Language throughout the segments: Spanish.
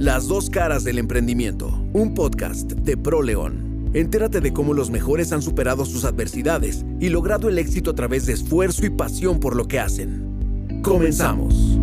Las dos caras del emprendimiento, un podcast de ProLeón. Entérate de cómo los mejores han superado sus adversidades y logrado el éxito a través de esfuerzo y pasión por lo que hacen. Comenzamos.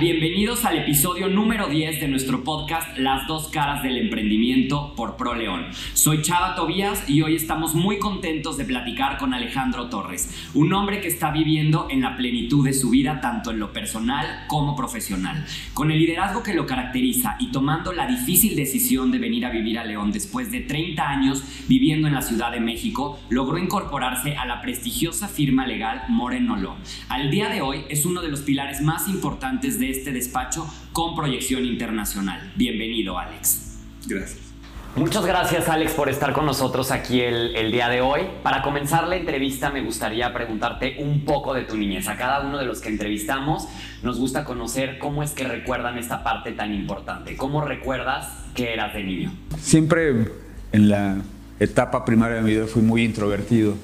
Bienvenidos al episodio número 10 de nuestro podcast Las dos caras del emprendimiento por Pro León. Soy Chava Tobías y hoy estamos muy contentos de platicar con Alejandro Torres, un hombre que está viviendo en la plenitud de su vida tanto en lo personal como profesional. Con el liderazgo que lo caracteriza y tomando la difícil decisión de venir a vivir a León después de 30 años viviendo en la Ciudad de México, logró incorporarse a la prestigiosa firma legal Morenolo. Al día de hoy es uno de los pilares más importantes de este despacho con proyección internacional. Bienvenido, Alex. Gracias. Muchas gracias, Alex, por estar con nosotros aquí el, día de hoy. Para comenzar la entrevista, me gustaría preguntarte un poco de tu niñez. A cada uno de los que entrevistamos nos gusta conocer cómo es que recuerdan esta parte tan importante. ¿Cómo recuerdas que eras de niño? Siempre en la etapa primaria de mi vida fui muy introvertido.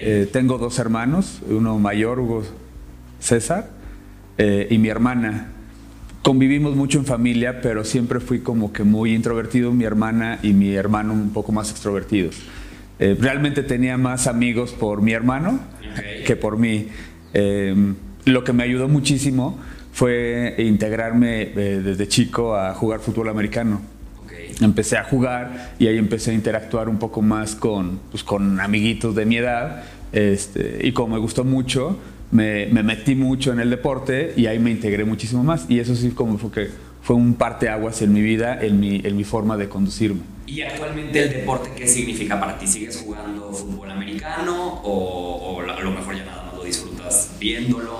Eh, tengo dos hermanos, uno mayor, Hugo César, eh, y mi hermana. Convivimos mucho en familia, pero siempre fui como que muy introvertido, mi hermana y mi hermano un poco más extrovertidos. Eh, realmente tenía más amigos por mi hermano que por mí. Em, lo que me ayudó muchísimo fue integrarme eh, desde chico a jugar fútbol americano. Empecé a jugar y ahí empecé a interactuar un poco más con, pues, con amiguitos de mi edad. Este, y como me gustó mucho, me, metí mucho en el deporte y ahí me integré muchísimo más. Y eso sí como fue que fue un parteaguas en mi vida, en mi, en mi forma de conducirme. ¿Y actualmente el deporte qué significa para ti? ¿Sigues jugando fútbol americano o, a lo mejor ya nada más lo disfrutas viéndolo?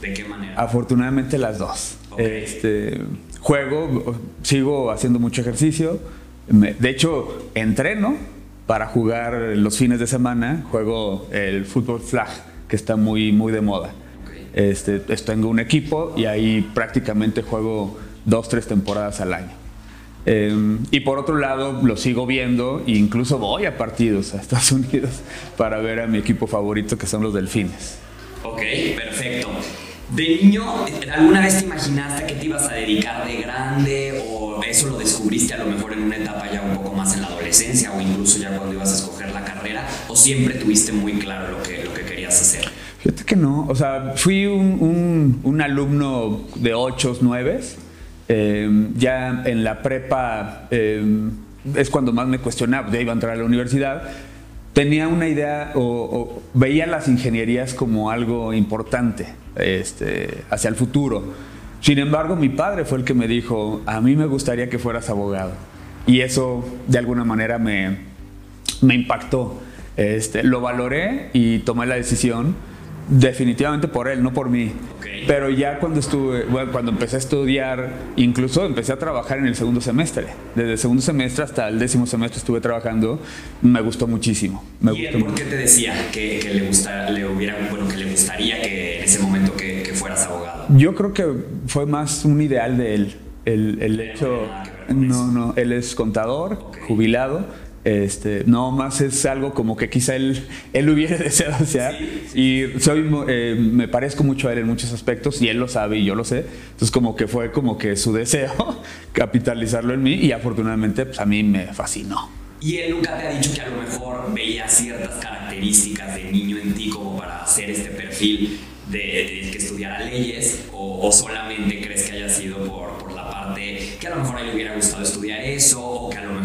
¿De qué manera? Afortunadamente las dos. Este, juego, sigo haciendo mucho ejercicio. de hecho, entreno para jugar los fines de semana. Juego el fútbol flag que está muy, muy de moda. Este, tengo un equipo y ahí prácticamente juego dos, tres temporadas al año. Em, y por otro lado, lo sigo viendo e incluso voy a partidos a Estados Unidos para ver a mi equipo favorito, que son los Delfines. Ok, perfecto. De niño, ¿alguna vez te imaginaste que te ibas a dedicar de grande o eso lo descubriste a lo mejor en una etapa ya un poco más en la adolescencia o incluso ya cuando ibas a escoger la carrera o siempre tuviste muy claro lo que querías hacer? Fíjate que no, o sea, fui un, un, alumno de 8, 9, eh, ya en la prepa eh, es cuando más me cuestionaba, ya iba a entrar a la universidad, tenía una idea o, veía las ingenierías como algo importante este, hacia el futuro. Sin embargo, mi padre fue el que me dijo, a mí me gustaría que fueras abogado. Y eso de alguna manera me, me impactó. Este, lo valoré y tomé la decisión definitivamente por él, no por mí. Pero ya cuando estuve, bueno, cuando empecé a estudiar, incluso empecé a trabajar en el segundo semestre. Desde el segundo semestre hasta el décimo semestre estuve trabajando, me gustó muchísimo. Me ¿Y por qué te decía que, le, gusta, le hubiera, bueno, que le gustaría que en ese momento que, fueras abogado? Yo creo que fue más un ideal de él. El, el hecho, no, no, él es contador, jubilado este, no más es algo como que quizá él, él hubiera deseado hacer y soy, eh, me parezco mucho a él en muchos aspectos y él lo sabe y yo lo sé. Entonces como que fue como que su deseo capitalizarlo en mí y afortunadamente pues, a mí me fascinó. ¿Y él nunca te ha dicho que a lo mejor veía ciertas características de niño en ti como para hacer este perfil de, que estudiara leyes o, solamente crees que haya sido por, por la parte que a lo mejor a él le hubiera gustado estudiar eso o que a lo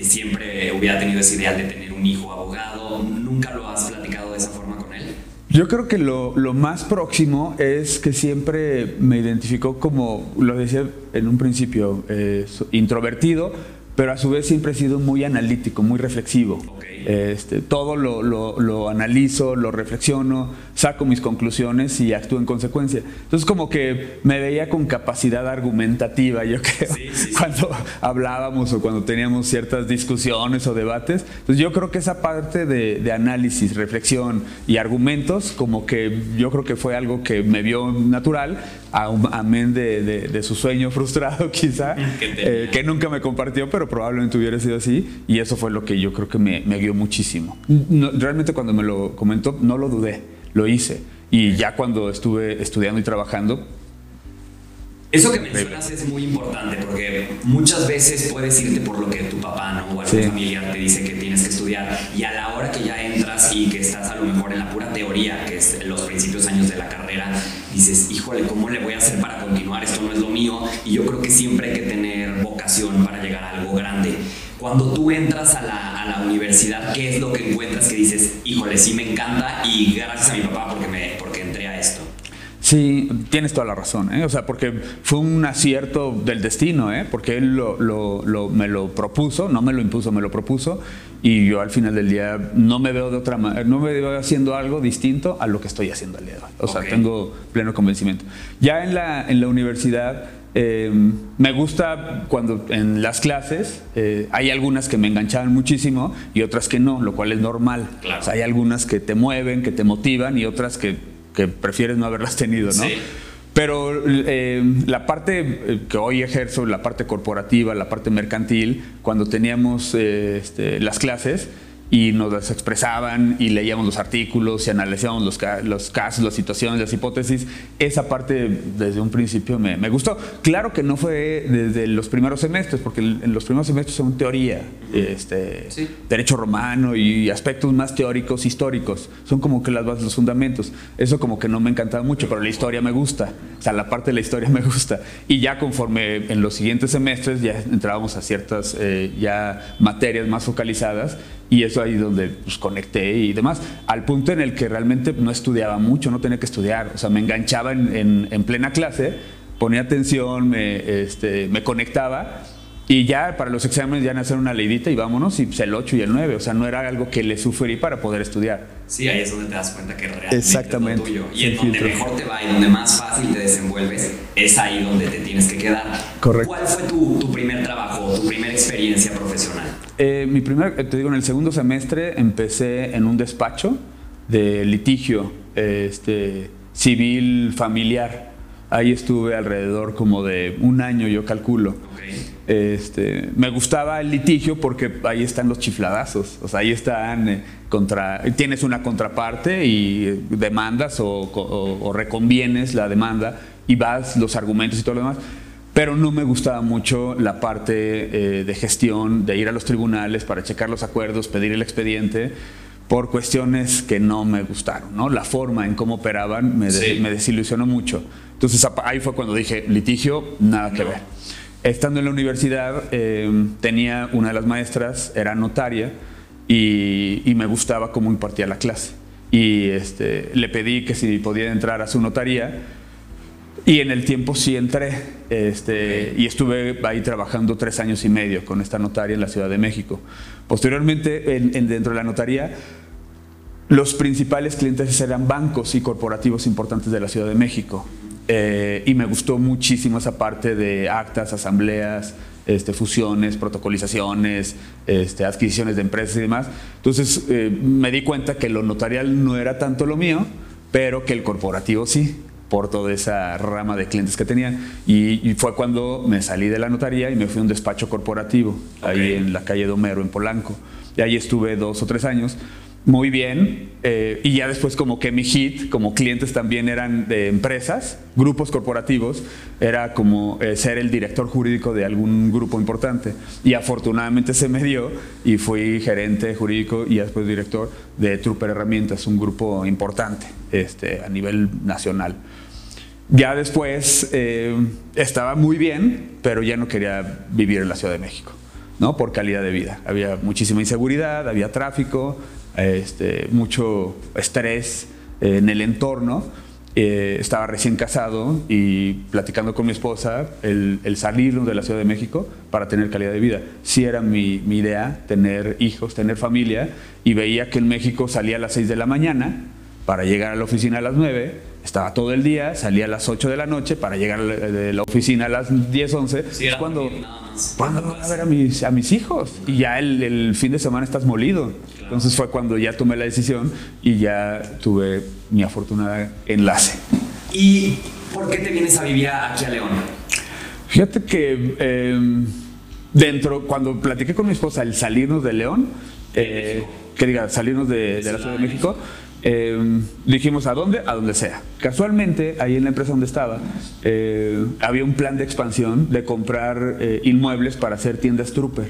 siempre hubiera tenido ese ideal de tener un hijo abogado. ¿Nunca lo has platicado de esa forma con él? Yo creo que lo, lo, más próximo es que siempre me identificó como, lo decía en un principio, eh, introvertido, pero a su vez siempre he sido muy analítico, muy reflexivo. Este, todo lo, lo, analizo, lo reflexiono, saco mis conclusiones y actúo en consecuencia. Entonces como que me veía con capacidad argumentativa, yo creo, cuando hablábamos o cuando teníamos ciertas discusiones o debates. Entonces yo creo que esa parte de, análisis, reflexión y argumentos, como que yo creo que fue algo que me vio natural, amén de, de, su sueño frustrado quizá, que, eh, que nunca me compartió, pero pero probablemente hubiera sido así y eso fue lo que yo creo que me, me guió muchísimo. realmente cuando me lo comentó no lo dudé, lo hice y ya cuando estuve estudiando y trabajando eso que mencionas es muy importante porque muchas veces puedes irte por lo que tu papá ¿no? o algún familiar te dice que tienes que estudiar y a la hora que ya entras y que estás a lo mejor en la pura teoría, que es los principios años de la carrera, dices, híjole, ¿cómo le voy a hacer para continuar? Esto no es lo mío y yo creo que siempre hay que tener vocación para llegar a algo grande. Cuando tú entras a la, a la universidad, ¿qué es lo que encuentras que dices, híjole, sí me encanta y gracias a mi papá porque, me, porque entré a esto? Sí, tienes toda la razón, ¿eh? o sea, porque fue un acierto del destino, ¿eh? porque él lo, me lo propuso, no me lo impuso, me lo propuso, y yo al final del día no me veo de otra manera, no me veo haciendo algo distinto a lo que estoy haciendo al día de hoy. O sea, tengo pleno convencimiento. Ya en la, en la universidad, em, me gusta cuando en las clases eh, hay algunas que me enganchaban muchísimo y otras que no, lo cual es normal. O sea, hay algunas que te mueven, que te motivan y otras que que prefieres no haberlas tenido, ¿no? Sí. Pero eh, la parte eh, que hoy ejerzo, la parte corporativa, la parte mercantil, cuando teníamos eh, este, las clases, y nos las expresaban y leíamos los artículos y analizábamos los, los casos, las situaciones, las hipótesis. Esa parte desde un principio me, me, gustó. Claro que no fue desde los primeros semestres, porque en los primeros semestres son teoría, este, derecho romano y aspectos más teóricos, históricos. Son como que las bases, los fundamentos. Eso como que no me encantaba mucho, pero la historia me gusta. O sea, la parte de la historia me gusta. Y ya conforme en los siguientes semestres ya entrábamos a ciertas eh, ya materias más focalizadas y eso ahí donde pues, conecté y demás, al punto en el que realmente no estudiaba mucho, no tenía que estudiar, o sea, me enganchaba en, en, plena clase, ponía atención, me, este, me conectaba y ya para los exámenes ya hacer una leidita y vámonos, y pues, el 8 y el 9, o sea, no era algo que le sufrí para poder estudiar. Sí, ahí es donde te das cuenta que realmente Exactamente. es lo tuyo. Y en donde mejor te va y donde más fácil te desenvuelves, es ahí donde te tienes que quedar. Correcto. ¿Cuál fue tu, tu primer trabajo, tu primera experiencia profesional? Eh, mi primer, te digo, en el segundo semestre empecé en un despacho de litigio este, civil familiar. Ahí estuve alrededor como de un año, yo calculo. Este, me gustaba el litigio porque ahí están los chifladazos, o sea, ahí están eh, contra, tienes una contraparte y demandas o, o, reconvienes la demanda y vas los argumentos y todo lo demás. Pero no me gustaba mucho la parte eh, de gestión, de ir a los tribunales para checar los acuerdos, pedir el expediente, por cuestiones que no me gustaron, ¿no? La forma en cómo operaban me, desilusionó mucho. Entonces ahí fue cuando dije, litigio, nada que ver. Estando en la universidad, eh, tenía una de las maestras, era notaria, y, y, me gustaba cómo impartía la clase. Y este, le pedí que si podía entrar a su notaría, y en el tiempo sí entré este, y estuve ahí trabajando tres años y medio con esta notaria en la Ciudad de México. Posteriormente, en, dentro de la notaría, los principales clientes eran bancos y corporativos importantes de la Ciudad de México. Eh, y me gustó muchísimo esa parte de actas, asambleas, este, fusiones, protocolizaciones, este, adquisiciones de empresas y demás. Entonces eh, me di cuenta que lo notarial no era tanto lo mío, pero que el corporativo sí por toda esa rama de clientes que tenía. Y, fue cuando me salí de la notaría y me fui a un despacho corporativo, ahí en la calle Domero, en Polanco. Y ahí estuve dos o tres años muy bien. Eh, y ya después como que mi hit, como clientes también eran de empresas, grupos corporativos, era como eh, ser el director jurídico de algún grupo importante. Y afortunadamente se me dio y fui gerente jurídico y después director de Trooper Herramientas, un grupo importante este, a nivel nacional. Ya después eh, estaba muy bien, pero ya no quería vivir en la Ciudad de México. ¿no? por calidad de vida. Había muchísima inseguridad, había tráfico, este, mucho estrés en el entorno. Eh, estaba recién casado y platicando con mi esposa el, el, salirnos de la Ciudad de México para tener calidad de vida. Sí era mi, mi, idea tener hijos, tener familia y veía que en México salía a las 6 de la mañana para llegar a la oficina a las 9, estaba todo el día, salía a las 8 de la noche para llegar a la oficina a las 10, 11. cuando, ¿cuándo voy a ver a mis, a mis hijos? Y ya el, el fin de semana estás molido. Entonces fue cuando ya tomé la decisión y ya tuve mi afortunada enlace. ¿Y por qué te vienes a vivir aquí a León? Fíjate que em, dentro, cuando platiqué con mi esposa el salirnos de León, eh, que diga, salirnos de, la Ciudad de México, eh, dijimos a dónde, a donde sea. Casualmente, ahí en la empresa donde estaba, eh, había un plan de expansión de comprar inmuebles para hacer tiendas Trooper.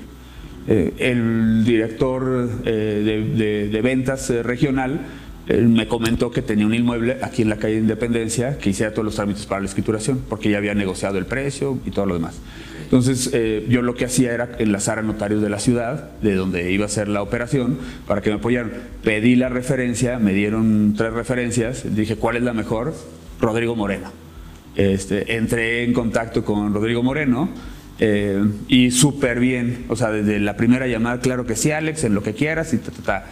el director de, de, ventas regional me comentó que tenía un inmueble aquí en la calle de Independencia que hiciera todos los trámites para la escrituración, porque ya había negociado el precio y todo lo demás. Entonces eh, yo lo que hacía era enlazar a notarios de la ciudad, de donde iba a ser la operación, para que me apoyaran. Pedí la referencia, me dieron tres referencias, dije, ¿cuál es la mejor? Rodrigo Moreno. Este, entré en contacto con Rodrigo Moreno eh, y súper bien, o sea, desde la primera llamada, claro que sí, Alex, en lo que quieras y ta,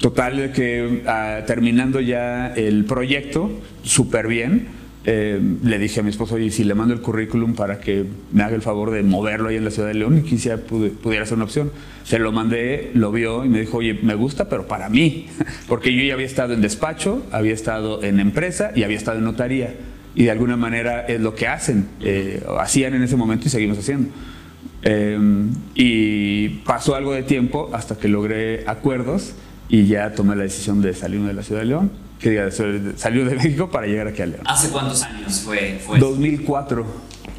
Total, que ah, terminando ya el proyecto, súper bien eh, le dije a mi esposo, oye, si le mando el currículum para que me haga el favor de moverlo ahí en la ciudad de León y quisiera pudiera ser una opción. Se lo mandé, lo vio y me dijo, oye, me gusta, pero para mí, porque yo ya había estado en despacho, había estado en empresa y había estado en notaría. Y de alguna manera es lo que hacen, eh, hacían en ese momento y seguimos haciendo. Eh, y pasó algo de tiempo hasta que logré acuerdos y ya tomé la decisión de salirme de la ciudad de León que salió de México para llegar aquí a León. ¿Hace cuántos años fue? fue 2004.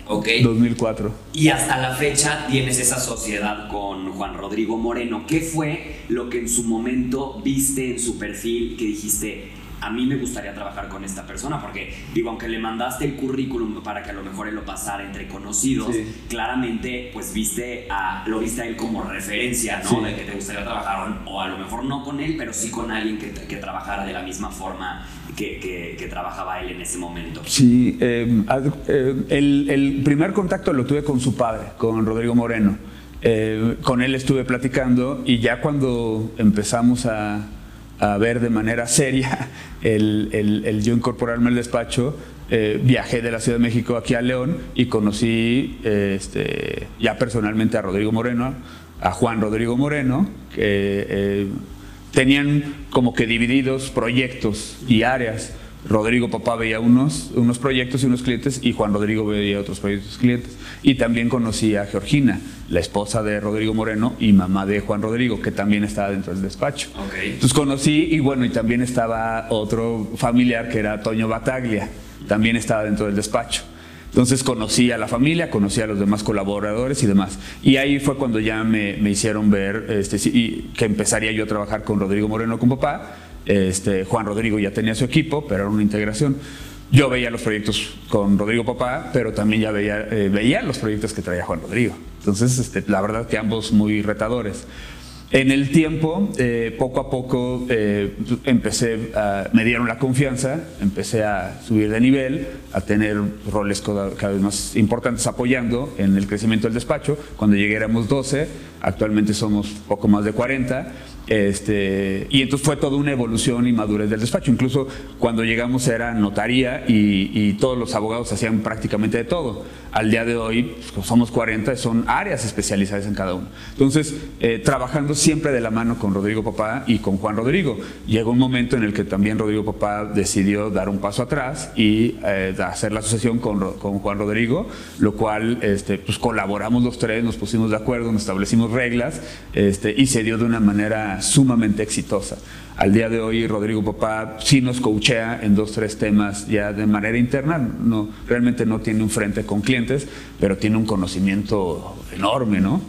Ok. 2004. Y hasta la fecha tienes esa sociedad con Juan Rodrigo Moreno. ¿Qué fue lo que en su momento viste en su perfil que dijiste, a mí me gustaría trabajar con esta persona, porque digo, aunque le mandaste el currículum para que a lo mejor él lo pasara entre conocidos, claramente pues viste a, lo viste a él como referencia, ¿no? De que te gustaría trabajar, o, a lo mejor no con él, pero sí con alguien que, que trabajara de la misma forma que, que, trabajaba él en ese momento. Sí, eh, eh, el, el, primer contacto lo tuve con su padre, con Rodrigo Moreno. Eh, con él estuve platicando y ya cuando empezamos a a ver de manera seria el, el, yo incorporarme al despacho, eh, viajé de la Ciudad de México aquí a León y conocí este, ya personalmente a Rodrigo Moreno, a Juan Rodrigo Moreno, que eh, tenían como que divididos proyectos y áreas. Rodrigo Papá veía unos, unos proyectos y unos clientes y Juan Rodrigo veía otros proyectos y clientes. Y también conocí a Georgina, la esposa de Rodrigo Moreno y mamá de Juan Rodrigo, que también estaba dentro del despacho. Entonces conocí y bueno, y también estaba otro familiar que era Toño Bataglia, también estaba dentro del despacho. Entonces conocí a la familia, conocí a los demás colaboradores y demás. Y ahí fue cuando ya me, me hicieron ver este, que empezaría yo a trabajar con Rodrigo Moreno con papá este, Juan Rodrigo ya tenía su equipo, pero era una integración. Yo veía los proyectos con Rodrigo Papá, pero también ya veía, eh, veía los proyectos que traía Juan Rodrigo. Entonces, este, la verdad que ambos muy retadores. En el tiempo, eh, poco a poco, eh, empecé, a, me dieron la confianza, empecé a subir de nivel, a tener roles cada, vez más importantes apoyando en el crecimiento del despacho. Cuando llegué éramos 12, actualmente somos poco más de 40 este, y entonces fue toda una evolución y madurez del despacho. Incluso cuando llegamos era notaría y, todos los abogados hacían prácticamente de todo. Al día de hoy pues, somos 40, son áreas especializadas en cada uno. Entonces, eh, trabajando siempre de la mano con Rodrigo Papá y con Juan Rodrigo. Llegó un momento en el que también Rodrigo Papá decidió dar un paso atrás y eh, hacer la asociación con, con, Juan Rodrigo, lo cual este, pues, colaboramos los tres, nos pusimos de acuerdo, nos establecimos reglas este, y se dio de una manera sumamente exitosa. Al día de hoy Rodrigo Papá sí nos coachea en dos, tres temas ya de manera interna, no, realmente no tiene un frente con clientes, pero tiene un conocimiento enorme, ¿no?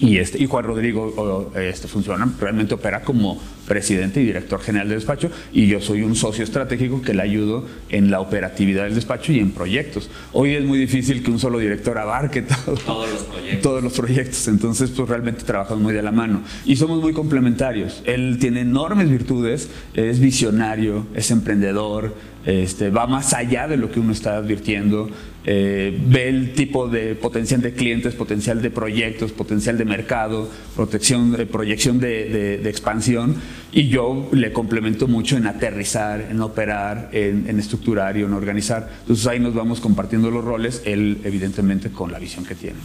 Y, este, y Juan Rodrigo este, funciona, realmente opera como presidente y director general del despacho y yo soy un socio estratégico que le ayudo en la operatividad del despacho y en proyectos. Hoy es muy difícil que un solo director abarque todos los proyectos. Todos los proyectos, entonces pues realmente trabajamos muy de la mano y somos muy complementarios. Él tiene enormes virtudes, es visionario, es emprendedor, este, va más allá de lo que uno está advirtiendo, eh, ve el tipo de potencial de clientes, potencial de proyectos, potencial de mercado, protección, eh, proyección de, expansión y yo le complemento mucho en aterrizar, en operar, en, estructurar y en organizar. Entonces ahí nos vamos compartiendo los roles, él evidentemente con la visión que tiene.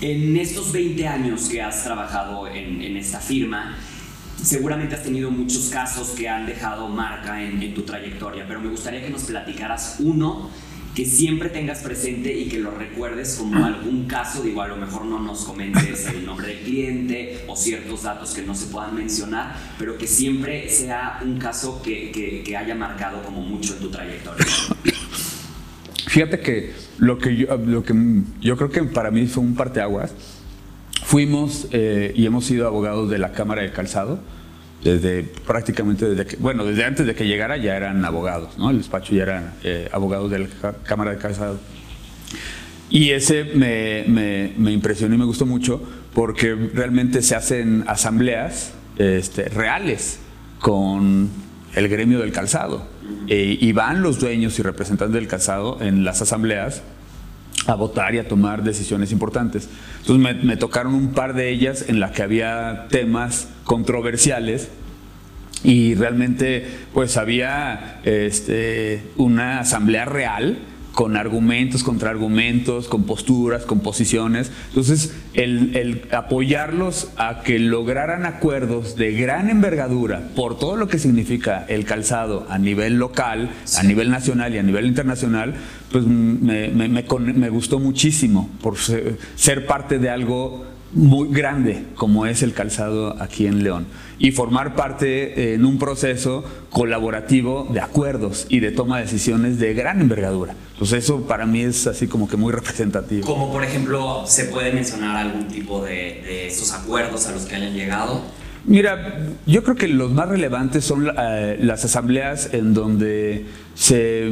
En estos 20 años que has trabajado en, en esta firma, seguramente has tenido muchos casos que han dejado marca en, tu trayectoria, pero me gustaría que nos platicaras uno que siempre tengas presente y que lo recuerdes como algún caso, digo, a lo mejor no nos comentes el nombre del cliente o ciertos datos que no se puedan mencionar, pero que siempre sea un caso que, que, haya marcado como mucho en tu trayectoria. Fíjate que lo que yo, lo que yo creo que para mí fue un parteaguas. Fuimos eh, y hemos sido abogados de la Cámara de Calzado desde prácticamente desde que, bueno, desde antes de que llegara ya eran abogados, ¿no? El despacho ya eran eh, abogados de la Cámara de Calzado. Y ese me, impresionó y me gustó mucho porque realmente se hacen asambleas este, reales con el gremio del calzado. Eh, y van los dueños y representantes del calzado en las asambleas a votar y a tomar decisiones importantes. Entonces me, tocaron un par de ellas en las que había temas controversiales y realmente pues había este, una asamblea real con argumentos, contraargumentos, con posturas, con posiciones. Entonces, el, apoyarlos a que lograran acuerdos de gran envergadura por todo lo que significa el calzado a nivel local, a nivel nacional y a nivel internacional, pues me, me gustó muchísimo por ser parte de algo muy grande como es el calzado aquí en León y formar parte en un proceso colaborativo de acuerdos y de toma de decisiones de gran envergadura. Entonces eso para mí es así como que muy representativo. Como por ejemplo, ¿se puede mencionar algún tipo de, esos acuerdos a los que hayan llegado? Mira, yo creo que los más relevantes son eh, las asambleas en donde se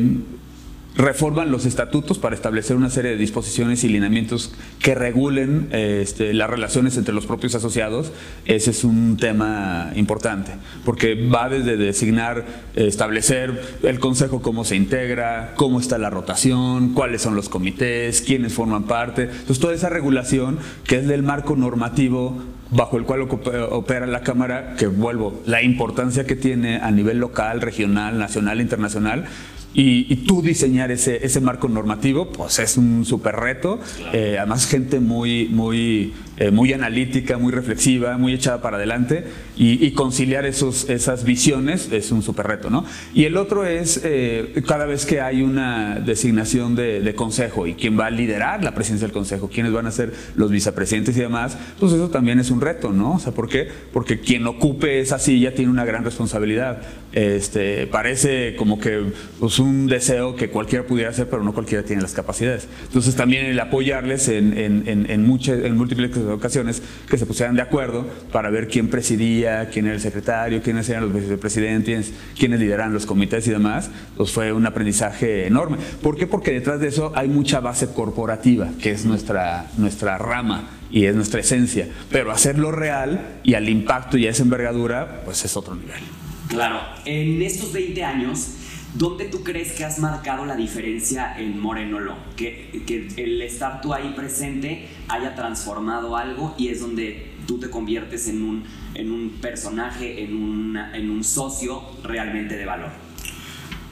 reforman los estatutos para establecer una serie de disposiciones y lineamientos que regulen este, las relaciones entre los propios asociados, ese es un tema importante, porque va desde designar, establecer el consejo cómo se integra, cómo está la rotación, cuáles son los comités, quiénes forman parte, entonces toda esa regulación que es del marco normativo bajo el cual opera la Cámara, que vuelvo, la importancia que tiene a nivel local, regional, nacional, internacional, y, tú diseñar ese, ese, marco normativo, pues es un súper reto. Eh, además, gente muy, muy eh, muy analítica, muy reflexiva, muy echada para adelante y, conciliar esos, esas visiones es un súper reto. ¿no? Y el otro es eh, cada vez que hay una designación de, consejo y quién va a liderar la presidencia del consejo, quiénes van a ser los vicepresidentes y demás, pues eso también es un reto, ¿no? O sea, ¿por qué? Porque quien ocupe esa silla tiene una gran responsabilidad. Este, parece como que pues, un deseo que cualquiera pudiera hacer, pero no cualquiera tiene las capacidades. Entonces también el apoyarles en, en, en, en, muchas, en múltiples ocasiones que se pusieran de acuerdo para ver quién presidía, quién era el secretario, quiénes eran los vicepresidentes, quiénes lideran los comités y demás, pues fue un aprendizaje enorme. ¿Por qué? Porque detrás de eso hay mucha base corporativa, que es nuestra, nuestra rama y es nuestra esencia, pero hacerlo real y al impacto y a esa envergadura, pues es otro nivel. Claro, en estos 20 años ¿Dónde tú crees que has marcado la diferencia en Moreno Lo? Que, que, el estar tú ahí presente haya transformado algo y es donde tú te conviertes en un, en un personaje, en, una, en un socio realmente de valor.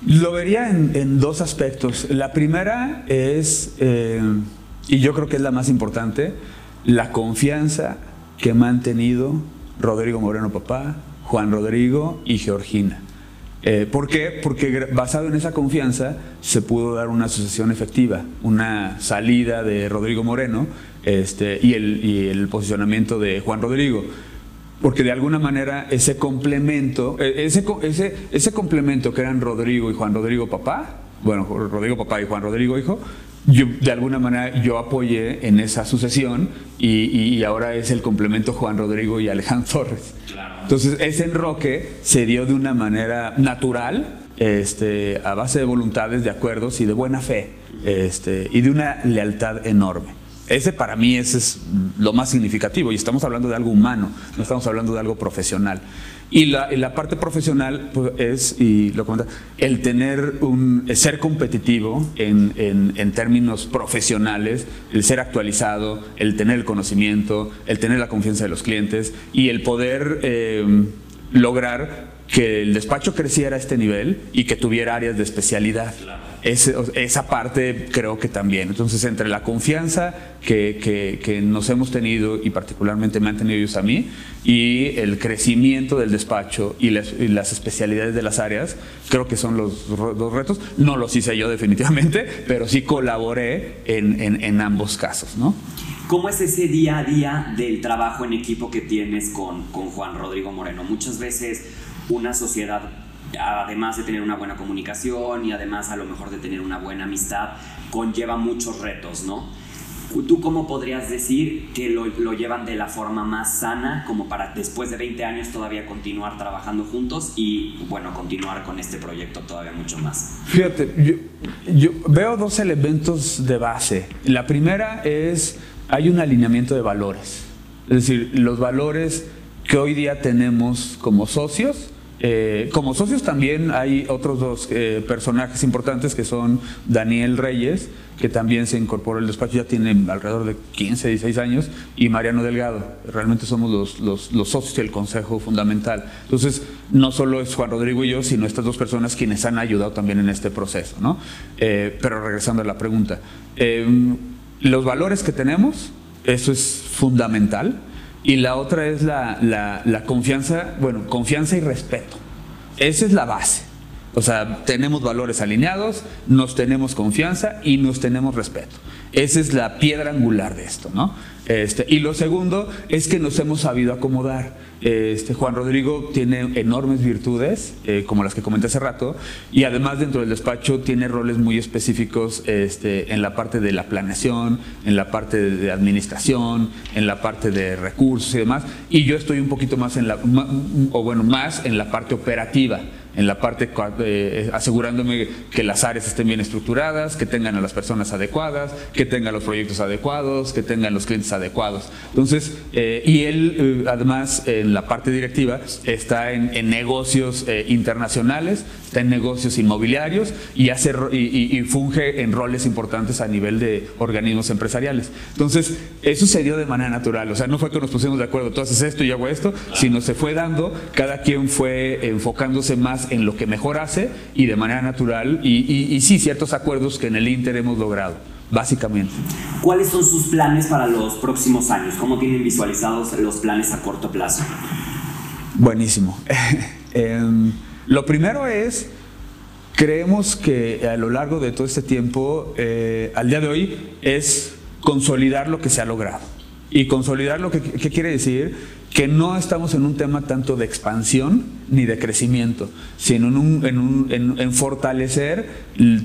Lo vería en, dos aspectos. La primera es, eh, y yo creo que es la más importante, la confianza que han mantenido Rodrigo Moreno Papá, Juan Rodrigo y Georgina. Eh, ¿Por qué? Porque basado en esa confianza se pudo dar una asociación efectiva, una salida de Rodrigo Moreno este, y, el, posicionamiento de Juan Rodrigo. Porque de alguna manera ese complemento, e, ese, ese, ese complemento que eran Rodrigo y Juan Rodrigo papá, bueno, Rodrigo papá y Juan Rodrigo hijo, yo, de alguna manera yo apoyé en esa sucesión y, ahora es el complemento Juan Rodrigo y Alejandro Torres. Entonces ese enroque se dio de una manera natural, este, a base de voluntades, de acuerdos y de buena fe este, y de una lealtad enorme. Ese para mí es lo más significativo y estamos hablando de algo humano, no estamos hablando de algo profesional. Y la, parte profesional pues, es, y lo comenta, el tener un, ser competitivo en, términos profesionales, el ser actualizado, el tener el conocimiento, el tener la confianza de los clientes y el poder eh, lograr que el despacho creciera a este nivel y que tuviera áreas de especialidad. Esa parte creo que también. Entonces, entre la confianza que, que, nos hemos tenido y particularmente me han tenido ellos a mí y el crecimiento del despacho y las, especialidades de las áreas, creo que son los dos retos. No los hice yo definitivamente, pero sí colaboré en, en, en ambos casos, ¿no? ¿Cómo es ese día a día del trabajo en equipo que tienes con, con Juan Rodrigo Moreno? Muchas veces una sociedad además de tener una buena comunicación y además a lo mejor de tener una buena amistad, conlleva muchos retos, ¿no? ¿Tú cómo podrías decir que lo, lo, llevan de la forma más sana, como para después de 20 años todavía continuar trabajando juntos y, bueno, continuar con este proyecto todavía mucho más? Fíjate, yo, yo veo dos elementos de base. La primera es hay un alineamiento de valores. Es decir, los valores que hoy día tenemos como socios, eh, como socios también hay otros dos eh, personajes importantes que son Daniel Reyes, que también se incorporó al despacho, ya tiene alrededor de 15, 16 años, y Mariano Delgado. Realmente somos los, los, los socios del Consejo Fundamental. Entonces, no solo es Juan Rodrigo y yo, sino estas dos personas quienes han ayudado también en este proceso. ¿no? Eh, pero regresando a la pregunta los valores que tenemos, eso es fundamental. Y la otra es la, la, confianza, bueno, confianza y respeto. Esa es la base. O sea, tenemos valores alineados, nos tenemos confianza y nos tenemos respeto. Esa es la piedra angular de esto, ¿no? Este, y lo segundo es que nos hemos sabido acomodar. Este, Juan Rodrigo tiene enormes virtudes, eh, como las que comenté hace rato, y además dentro del despacho tiene roles muy específicos este, en la parte de la planeación, en la parte de administración, en la parte de recursos y demás, y yo estoy un poquito más en la, o bueno, más en la parte operativa en la parte eh, asegurándome que las áreas estén bien estructuradas, que tengan a las personas adecuadas, que tengan los proyectos adecuados, que tengan los clientes adecuados. Entonces, eh, y él eh, además en la parte directiva está en, negocios internacionales, está en negocios inmobiliarios y, hace, y, funge en roles importantes a nivel de organismos empresariales. Entonces, eso se dio de manera natural, o sea, no fue que nos pusimos de acuerdo, tú haces esto y yo hago esto, sino se fue dando, cada quien fue enfocándose más en lo que mejor hace y de manera natural y, sí ciertos acuerdos que en el Inter hemos logrado básicamente. ¿Cuáles son sus planes para los próximos años? ¿Cómo tienen visualizados los planes a corto plazo? Buenísimo. Em, lo primero es, creemos que a lo largo de todo este tiempo, eh, al día de hoy, es consolidar lo que se ha logrado. Y consolidar lo que ¿qué quiere decir que no estamos en un tema tanto de expansión ni de crecimiento, sino en, fortalecer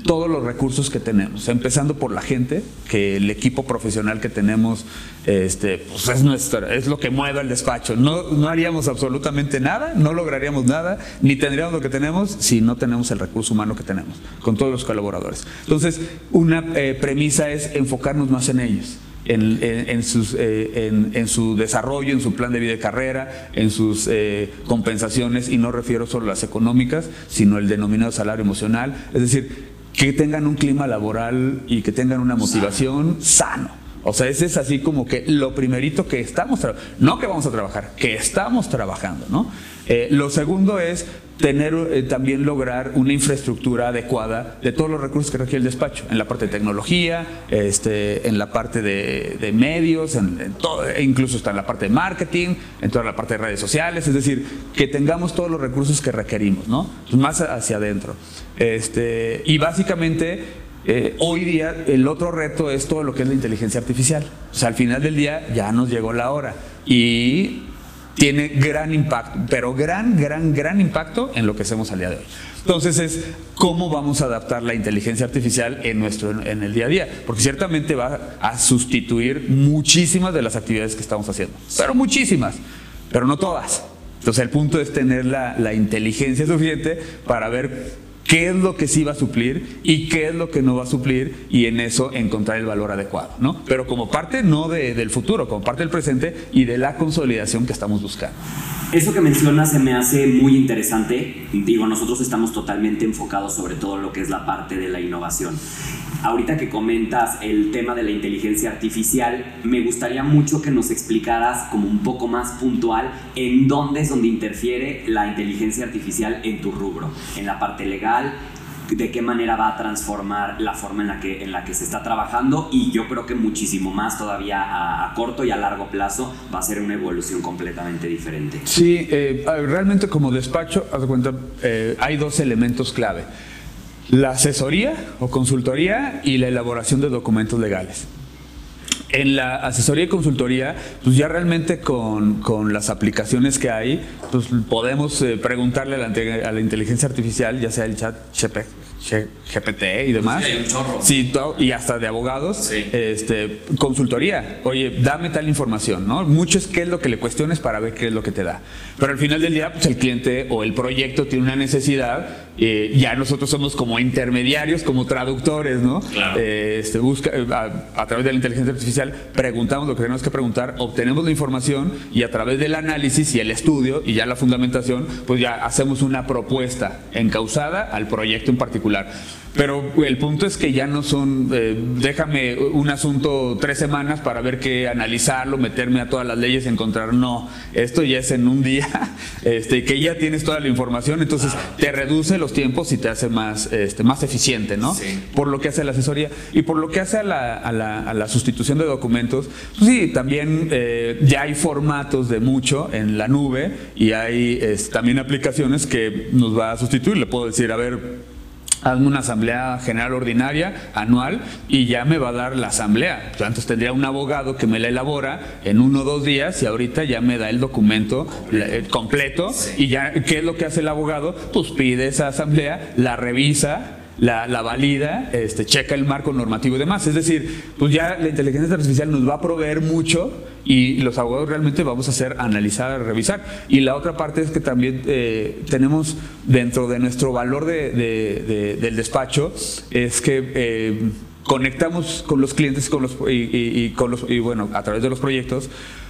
todos los recursos que tenemos, empezando por la gente, que el equipo profesional que tenemos este, pues es, nuestro, es lo que mueve el despacho. No, no haríamos absolutamente nada, no lograríamos nada, ni tendríamos lo que tenemos si no tenemos el recurso humano que tenemos, con todos los colaboradores. Entonces, una eh, premisa es enfocarnos más en ellos en, sus, eh, en, su desarrollo, en su plan de vida y carrera, en sus eh, compensaciones, y no refiero solo a las económicas, sino el denominado salario emocional, es decir, que tengan un clima laboral y que tengan una motivación sano. O sea, ese es así como que lo primerito que estamos, no que vamos a trabajar, que estamos trabajando, ¿no? Eh, lo segundo es tener eh, también lograr una infraestructura adecuada de todos los recursos que requiere el despacho, en la parte de tecnología, este, en la parte de, medios, en, todo, e incluso está en la parte de marketing, en toda la parte de redes sociales, es decir, que tengamos todos los recursos que requerimos, ¿no? Más hacia adentro. Este, y básicamente eh, hoy día el otro reto es todo lo que es la inteligencia artificial. O sea, al final del día ya nos llegó la hora y tiene gran impacto, pero gran, gran, gran impacto en lo que hacemos al día de hoy. Entonces es cómo vamos a adaptar la inteligencia artificial en, nuestro, en el día a día, porque ciertamente va a sustituir muchísimas de las actividades que estamos haciendo, pero muchísimas, pero no todas. Entonces el punto es tener la, la inteligencia suficiente para ver qué es lo que sí va a suplir y qué es lo que no va a suplir y en eso encontrar el valor adecuado, ¿no? Pero como parte no del futuro, como parte del presente y de la consolidación que estamos buscando. Eso que mencionas se me hace muy interesante. Digo, nosotros estamos totalmente enfocados sobre todo lo que es la parte de la innovación. Ahorita que comentas el tema de la inteligencia artificial, me gustaría mucho que nos explicaras como un poco más puntual en dónde es donde interfiere la inteligencia artificial en tu rubro, en la parte legal, de qué manera va a transformar la forma en la que, en la que se está trabajando y yo creo que muchísimo más todavía a, corto y a largo plazo va a ser una evolución completamente diferente. Sí, eh, realmente como despacho, haz de cuenta, eh, hay dos elementos clave. La asesoría o consultoría y la elaboración de documentos legales en la asesoría y consultoría, pues ya realmente con, con las aplicaciones que hay, pues podemos eh, preguntarle a la, a la, inteligencia artificial, ya sea el chat GPT y demás. Sí, hay un chorro. Sí, y hasta de abogados. Este, consultoría. Oye, dame tal información, ¿no? Mucho es qué es lo que le cuestiones para ver qué es lo que te da. Pero al final del día, pues el cliente o el proyecto tiene una necesidad. Eh, ya nosotros somos como intermediarios, como traductores, ¿no? Claro. Eh, este, busca, eh, a, a, través de la inteligencia artificial, preguntamos lo que tenemos que preguntar, obtenemos la información y a través del análisis y el estudio y ya la fundamentación, pues ya hacemos una propuesta encausada al proyecto en particular. Pero el punto es que ya no son, eh, déjame un asunto tres semanas para ver qué analizarlo, meterme a todas las leyes, encontrar, no, esto ya es en un día, este, que ya tienes toda la información, entonces te reduce los tiempos y te hace más, este, más eficiente, ¿no? Sí. Por lo que hace la asesoría y por lo que hace a la, a la, a la sustitución de documentos, pues sí, también eh, ya hay formatos de mucho en la nube y hay es, también aplicaciones que nos va a sustituir, le puedo decir, a ver, hazme una asamblea general ordinaria anual y ya me va a dar la asamblea. Entonces tendría un abogado que me la elabora en uno o dos días y ahorita ya me da el documento eh, completo y ya, ¿qué es lo que hace el abogado? Pues pide esa asamblea, la revisa la, la, valida, este, checa el marco normativo y demás. Es decir, pues ya la inteligencia artificial nos va a proveer mucho y los abogados realmente vamos a hacer analizar, revisar. Y la otra parte es que también eh, tenemos dentro de nuestro valor de, de, de, del despacho, es que... Eh, conectamos con los clientes con los, y, y, con los, y bueno, a través de los proyectos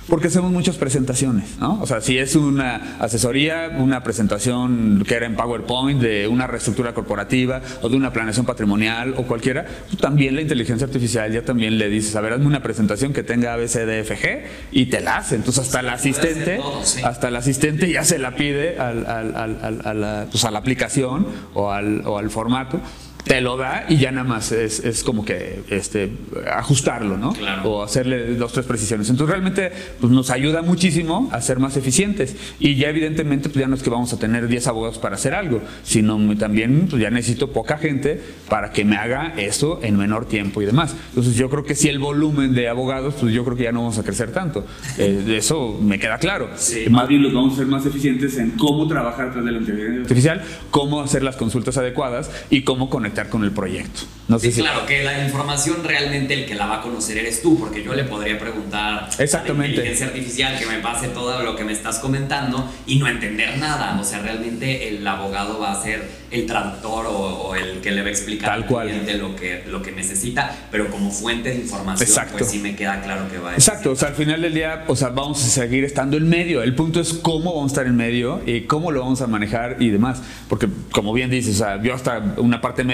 porque hacemos muchas presentaciones, ¿no? O sea, si es una asesoría, una presentación que era en PowerPoint de una reestructura corporativa o de una planeación patrimonial o cualquiera, pues también la inteligencia artificial ya también le dices, a ver, hazme una presentación que tenga ABCDFG y te la hace. Entonces hasta el asistente, todo, sí. hasta el asistente ya se la pide al, al, al, a, la, pues a la aplicación o al, o al formato te lo da y ya nada más es, es como que este, ajustarlo, ¿no? Claro. O hacerle dos, tres precisiones. Entonces realmente pues, nos ayuda muchísimo a ser más eficientes. Y ya evidentemente pues, ya no es que vamos a tener 10 abogados para hacer algo, sino también pues, ya necesito poca gente para que me haga eso en menor tiempo y demás. Entonces yo creo que si el volumen de abogados, pues yo creo que ya no vamos a crecer tanto. Eh, eso me queda claro. Sí. Más bien los vamos a ser más eficientes en cómo trabajar tras de la inteligencia artificial, cómo hacer las consultas adecuadas y cómo conectar con el proyecto. No sé sí, si... claro, que la información realmente el que la va a conocer eres tú, porque yo le podría preguntar Exactamente. a la inteligencia artificial que me pase todo lo que me estás comentando y no entender nada. O sea, realmente el abogado va a ser el traductor o, o el que le va a explicar Tal al cual. cliente lo que, lo que necesita, pero como fuente de información, Exacto. pues sí me queda claro que va a Exacto, o sea, al final del día, o sea, vamos a seguir estando en medio. El punto es cómo vamos a estar en medio y cómo lo vamos a manejar y demás. Porque, como bien dices, o sea, yo hasta una parte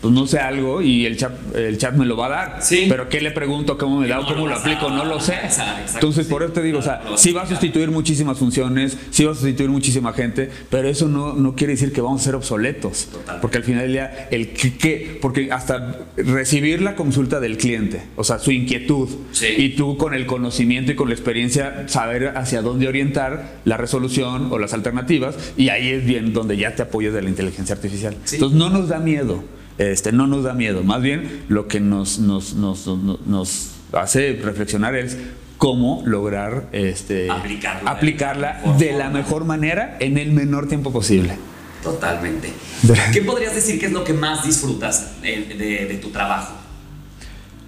pues no sé algo y el chat, el chat me lo va a dar. Sí. Pero ¿qué le pregunto? ¿Cómo me da? ¿Cómo ¿Cómo lo aplico? No lo sé. Exacto, Entonces, sí. por eso te digo, o sea, sí va a sustituir muchísimas funciones, sí va a sustituir muchísima gente, pero eso no, no quiere decir que vamos a ser obsoletos. Total. Porque al final del día, el que, que- porque hasta recibir la consulta del cliente, o sea, su inquietud, Sí. y tú con el conocimiento y con la experiencia saber hacia dónde orientar la resolución o las alternativas, y ahí es bien donde ya te apoyas de la inteligencia artificial. Sí. Entonces no nos da miedo, este, no nos da miedo, más bien lo que nos, nos, nos, nos- nos hace reflexionar es cómo lograr este, Aplicarlo aplicarla de la mejor manera en el menor tiempo posible. Totalmente. ¿Qué podrías decir que es lo que más disfrutas de, de- de tu trabajo?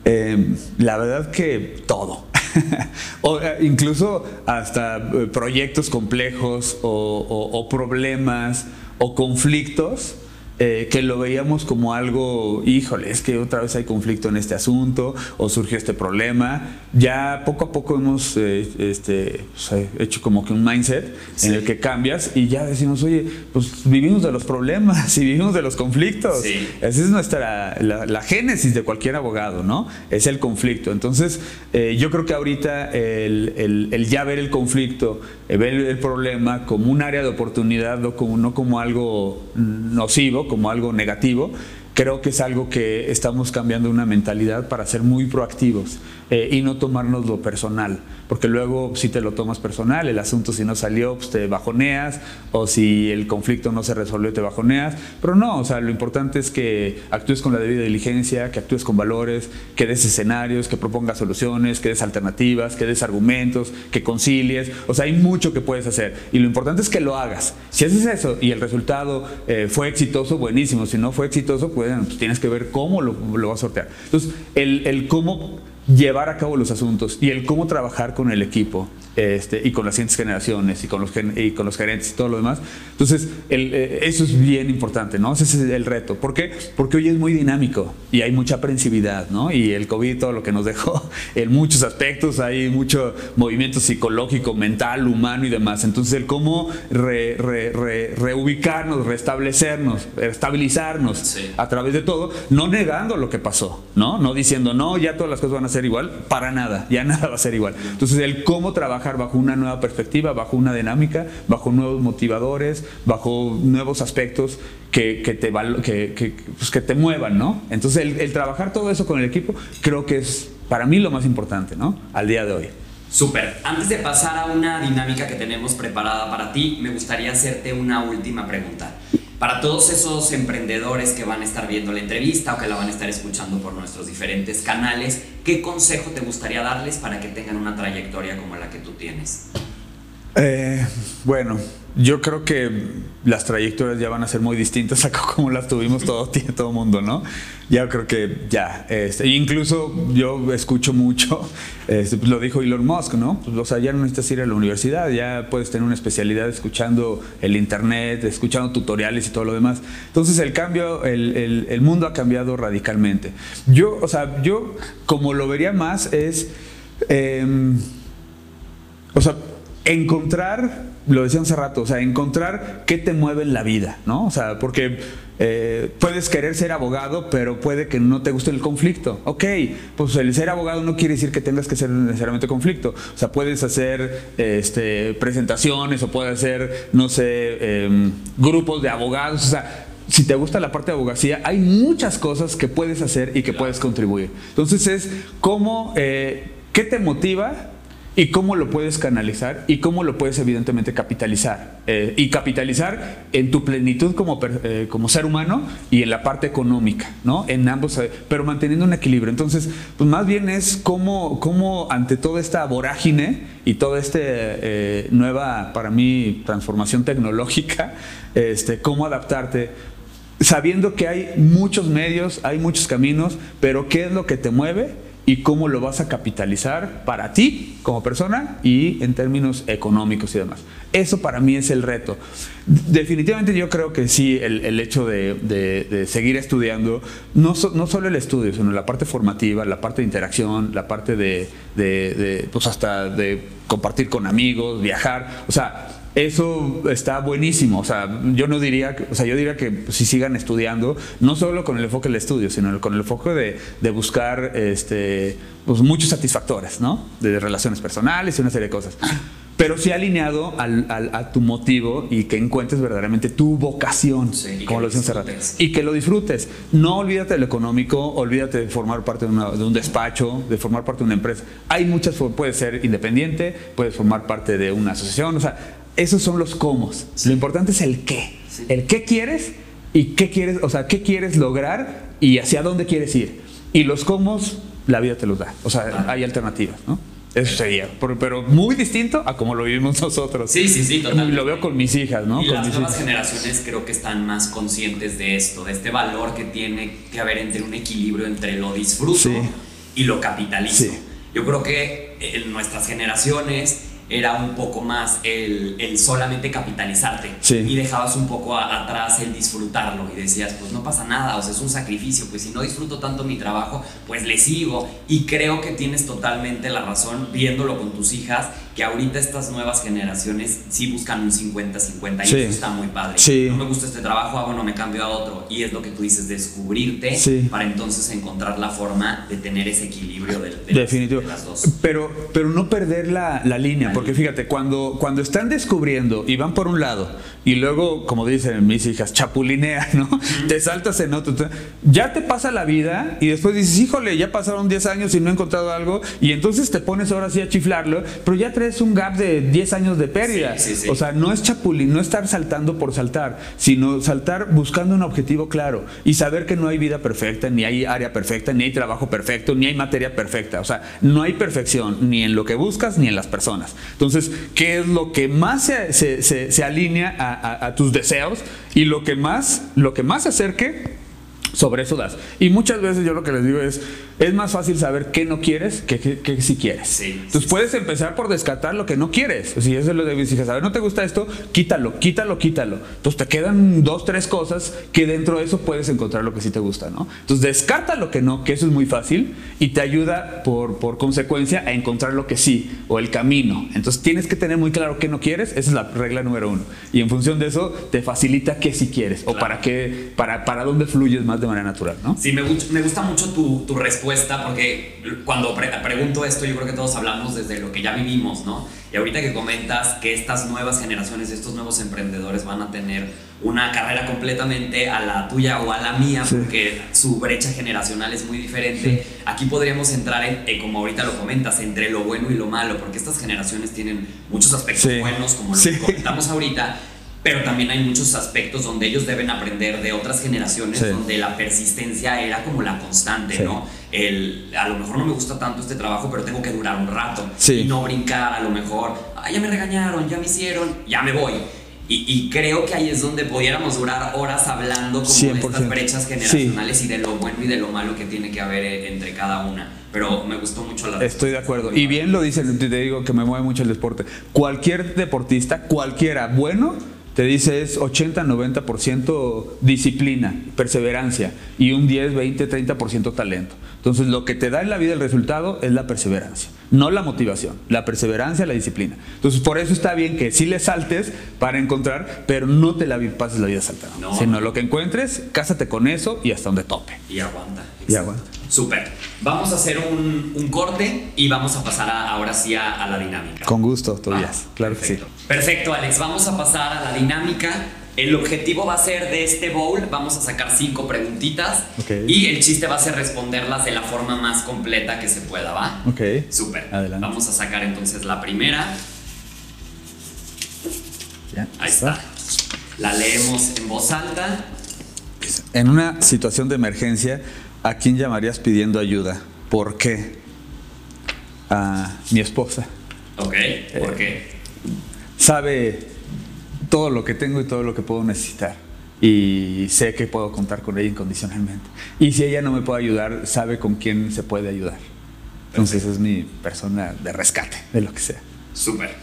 Eh, la verdad que todo. o, eh, incluso hasta eh, proyectos complejos o, o- o problemas o conflictos eh, que lo veíamos como algo, híjole, es que otra vez hay conflicto en este asunto o surgió este problema. Ya poco a poco hemos eh, este, pues, eh, hecho como que un mindset Sí. en el que cambias y ya decimos, oye, pues vivimos de los problemas y vivimos de los conflictos. Sí. Esa es nuestra, la, la génesis de cualquier abogado, ¿no? Es el conflicto. Entonces, eh, yo creo que ahorita el, el- el ya ver el conflicto eh, ver el problema como un área de oportunidad, no como algo nocivo, como algo negativo, creo que es algo que estamos cambiando una mentalidad para ser muy proactivos eh, y no tomarnos lo personal, porque luego si te lo tomas personal, el asunto si no salió, pues te bajoneas, o si el conflicto no se resolvió, te bajoneas, pero no, o sea, lo importante es que actúes con la debida diligencia, que actúes con valores, que des escenarios, que propongas soluciones, que des alternativas, que des argumentos, que concilies, o sea, hay mucho que puedes hacer, y lo importante es que lo hagas. Si haces eso y el resultado eh, fue exitoso, buenísimo, si no fue exitoso, pues, pues tienes que ver cómo lo, lo vas a sortear. Entonces, el, el cómo llevar a cabo los asuntos y el cómo trabajar con el equipo este, y con las siguientes generaciones y con los, y con los gerentes y todo lo demás. Entonces, eh, eso es bien importante, ¿no? Ese es el reto. ¿Por qué? Porque hoy es muy dinámico y hay mucha aprensividad, ¿no? Y el COVID, todo lo que nos dejó en muchos aspectos, hay mucho movimiento psicológico, mental, humano y demás. Entonces, el cómo reubicarnos, restablecernos, estabilizarnos a través de todo, no negando lo que pasó, ¿no? No diciendo, no, ya todas las cosas van a ser igual, para nada, ya nada va a ser igual. Entonces, el cómo trabajar bajo una nueva perspectiva, bajo una dinámica, bajo nuevos motivadores, bajo nuevos aspectos que, que te, que, pues, que, te muevan, ¿no? Entonces el, el, trabajar todo eso con el equipo creo que es para mí lo más importante, ¿no? Al día de hoy. Súper. Antes de pasar a una dinámica que tenemos preparada para ti, me gustaría hacerte una última pregunta. Para todos esos emprendedores que van a estar viendo la entrevista o que la van a estar escuchando por nuestros diferentes canales, ¿qué consejo te gustaría darles para que tengan una trayectoria como la que tú tienes? Eh, bueno, yo creo que las trayectorias ya van a ser muy distintas a como las tuvimos todo todo mundo, ¿no? Ya creo que ya, este, incluso yo escucho mucho, este, pues lo dijo Elon Musk, ¿no? Pues, o sea, ya no necesitas ir a la universidad, ya puedes tener una especialidad escuchando el internet, escuchando tutoriales y todo lo demás. Entonces el cambio, el, el mundo ha cambiado radicalmente. Yo, o sea, yo como lo vería más es, eh, o sea, encontrar, lo decía hace rato, o sea, encontrar qué te mueve en la vida, ¿no? O sea, porque eh, puedes querer ser abogado, pero puede que no te guste el conflicto. Ok, pues el ser abogado no quiere decir que tengas que ser necesariamente conflicto. O sea, puedes hacer este, presentaciones o puedes hacer, no sé, em, grupos de abogados. O sea, si te gusta la parte de abogacía, hay muchas cosas que puedes hacer y que puedes contribuir. Entonces es cómo, eh, ¿qué te motiva? Y cómo lo puedes canalizar y cómo lo puedes evidentemente capitalizar. Eh, y capitalizar en tu plenitud como, eh, como ser humano y en la parte económica, ¿no? En ambos, eh, pero manteniendo un equilibrio. Entonces, pues más bien es cómo, cómo ante toda esta vorágine y toda esta nueva, para mí, transformación tecnológica, este, cómo adaptarte sabiendo que hay muchos medios, hay muchos caminos, pero ¿qué es lo que te mueve? Y cómo lo vas a capitalizar para ti como persona y en términos económicos y demás. Eso para mí es el reto. Definitivamente yo creo que sí, el, hecho de, seguir estudiando, no, no solo el estudio, sino la parte formativa, la parte de interacción, la parte de, pues hasta de compartir con amigos, viajar, o sea, eso está buenísimo. O sea, yo no diría, o sea, yo diría que si sigan estudiando, no solo con el enfoque del estudio, sino con el enfoque de, buscar este, pues, muchos satisfactores, ¿no? De relaciones personales y una serie de cosas. Pero sí alineado a tu motivo y que encuentres verdaderamente tu vocación, como lo decía Y que lo disfrutes. No olvídate de lo económico, olvídate de formar parte de, de, un despacho, de formar parte de una empresa. Hay muchas, puedes ser independiente, puedes formar parte de una asociación, o sea, esos son los cómo. Lo importante es el qué. El qué quieres y qué quieres, o sea, qué quieres lograr y hacia dónde quieres ir. Y los cómo, la vida te los da. O sea, hay alternativas, ¿no? Eso sería, pero, muy distinto a como lo vivimos nosotros. Sí, sí, sí, totalmente. Lo veo con mis hijas, ¿no? Y con las nuevas generaciones creo que están más conscientes de esto, de este valor que tiene que haber entre un equilibrio entre lo disfruto y lo capitalizo. Yo creo que en nuestras generaciones era un poco más el, el solamente capitalizarte. Y dejabas un poco atrás el disfrutarlo y decías, pues no pasa nada, o sea, es un sacrificio, pues si no disfruto tanto mi trabajo, pues le sigo y creo que tienes totalmente la razón viéndolo con tus hijas que ahorita estas nuevas generaciones sí buscan un 50-50 y Sí. eso está muy padre. Sí. No me gusta este trabajo, ah, bueno, me cambio a otro. Y es lo que tú dices, descubrirte Sí. para entonces encontrar la forma de tener ese equilibrio de, de las- Definitivo. de las dos. Pero, pero no perder la, la línea, La porque línea. fíjate, cuando, cuando están descubriendo y van por un lado y luego, como dicen mis hijas, chapulinea, ¿no? Te saltas en otro. Ya te pasa la vida y después dices, híjole, ya pasaron 10 años y no he encontrado algo y entonces te pones ahora sí a chiflarlo, pero ya traes un gap de 10 años de pérdida. Sí, sí, sí. O sea, no es chapulín, no estar saltando por saltar, sino saltar buscando un objetivo claro y saber que no hay vida perfecta, ni hay área perfecta, ni hay trabajo perfecto, ni hay materia perfecta. O sea, no hay perfección ni en lo que buscas ni en las personas. Entonces, ¿qué es lo que más se, se- se- se alinea a, a- a tus deseos y lo que más, lo que más se acerque? Sobre eso das. Y muchas veces yo lo que les digo es, es más fácil saber qué no quieres que qué que sí quieres. Sí, Entonces sí, puedes empezar por descartar lo que no quieres. Si eso es lo de mis hijas, a ver, no te gusta esto, quítalo, quítalo, quítalo. Entonces te quedan dos, tres cosas que dentro de eso puedes encontrar lo que sí te gusta, ¿no? Entonces descarta lo que no, que eso es muy fácil y te ayuda por, por consecuencia a encontrar lo que sí o el camino. Entonces tienes que tener muy claro qué no quieres, esa es la regla número uno. Y en función de eso te facilita qué sí quieres o para qué, para, para dónde fluyes más de manera natural, ¿no? Sí, me, me gusta mucho tu, tu respuesta porque cuando pre- pregunto esto yo creo que todos hablamos desde lo que ya vivimos, ¿no? Y ahorita que comentas que estas nuevas generaciones, estos nuevos emprendedores van a tener una carrera completamente a la tuya o a la mía Sí. porque su brecha generacional es muy diferente. Aquí podríamos entrar en, eh, como ahorita lo comentas, entre lo bueno y lo malo, porque estas generaciones tienen muchos aspectos Sí. buenos, como lo Sí. que comentamos ahorita, pero también hay muchos aspectos donde ellos deben aprender de otras generaciones, Sí. donde la persistencia era como la constante, Sí. ¿no? El, a lo mejor no me gusta tanto este trabajo, pero tengo que durar un rato Sí. y no brincar a lo mejor, ah, ya me regañaron, ya me hicieron, ya me voy. Y, y creo que ahí es donde pudiéramos durar horas hablando como de 100%. estas brechas generacionales y de lo bueno y de lo malo que tiene que haber eh, entre cada una. Pero me gustó mucho la Estoy de acuerdo. Y bien lo dicen, te digo que me mueve mucho el deporte. Cualquier deportista, cualquiera bueno, te dice es 80-90% disciplina, perseverancia y un 10, 20, 30% talento. Entonces lo que te da en la vida el resultado es la perseverancia, no la motivación, la perseverancia, la disciplina. Entonces por eso está bien que sí le saltes para encontrar, pero no te la pases la vida saltando, No. sino lo que encuentres, cásate con eso y hasta donde tope. Y aguanta. Y aguanta. Súper. Vamos a hacer un, un corte y vamos a pasar a- ahora sí a, a la dinámica. Con gusto, Tobias. Claro que sí. Perfecto. Alex. Vamos a pasar a la dinámica. El objetivo va a ser de este bowl, vamos a sacar cinco preguntitas Ok. y el chiste va a ser responderlas de la forma más completa que se pueda, ¿va? Ok. Súper. Adelante. Vamos a sacar entonces la primera. Ya, Ahí está. La leemos en voz alta. En una situación de emergencia, ¿a quién llamarías pidiendo ayuda? ¿Por qué? A mi esposa. Ok. Eh, ¿Por qué? Sabe todo lo que tengo y todo lo que puedo necesitar. Y sé que puedo contar con ella incondicionalmente. Y si ella no me puede ayudar, sabe con quién se puede ayudar. Entonces es mi persona de rescate, de lo que sea. Súper.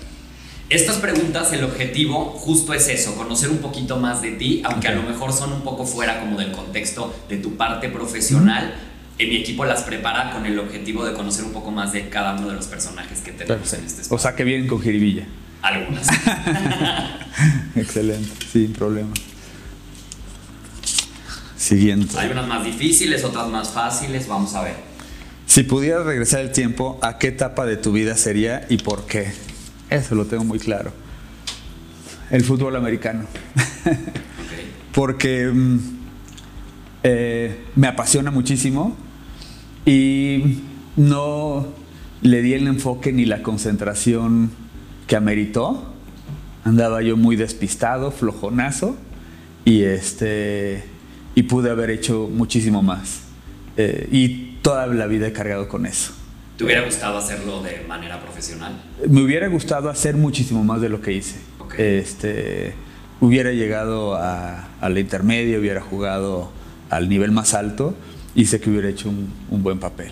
Estas preguntas, el objetivo justo es eso, conocer un poquito más de ti, aunque a lo mejor son un poco fuera como del contexto de tu parte profesional. En mi equipo las prepara con el objetivo de conocer un poco más de cada uno de los personajes que tenemos en este espacio. O sea que bien con jiribilla. Algunas. Excelente, sin problema. Siguiente. Hay unas más difíciles, otras más fáciles, vamos a ver. Si pudieras regresar el tiempo, ¿a qué etapa de tu vida sería y por qué? Eso lo tengo muy claro. El fútbol americano. Porque mm, eh, me apasiona muchísimo y no le di el enfoque ni la concentración que ameritó. Andaba yo muy despistado, flojonazo y este y pude haber hecho muchísimo más. Eh, y toda la vida he cargado con eso. ¿Te hubiera gustado hacerlo de manera profesional? Me hubiera gustado hacer muchísimo más de lo que hice. Ok. Este, hubiera llegado a, a la intermedia, hubiera jugado al nivel más alto y sé que hubiera hecho un, un buen papel.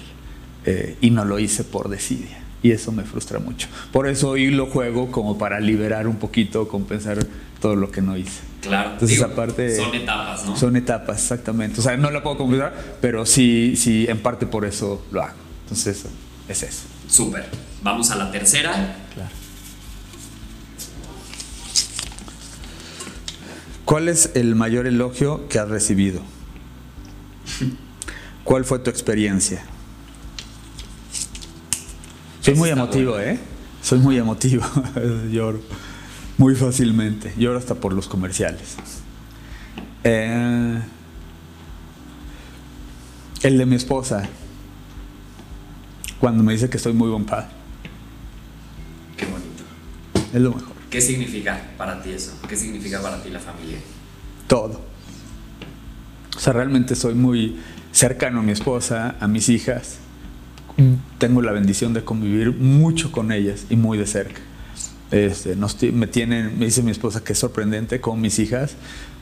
Eh, y no lo hice por desidia y eso me frustra mucho. Por eso hoy lo juego como para liberar un poquito, compensar todo lo que no hice. Claro. Entonces, digo, aparte. Son etapas, ¿no? Son etapas, exactamente. O sea, no la puedo compensar, pero sí, sí, en parte por eso lo hago. Entonces, es eso. Súper. Vamos a la tercera. Claro. ¿Cuál es el mayor elogio que has recibido? ¿Cuál fue tu experiencia? Soy muy emotivo, ¿eh? Soy muy emotivo. Lloro muy fácilmente. Lloro hasta por los comerciales. Eh, el de mi esposa, cuando me dice que soy muy buen padre. Qué bonito. Es lo mejor. ¿Qué significa para ti eso? ¿Qué significa para ti la familia? Todo. O sea, realmente soy muy cercano a mi esposa, a mis hijas. Tengo la bendición de convivir mucho con ellas y muy de cerca. Este, me tienen, me dice mi esposa que es sorprendente con mis hijas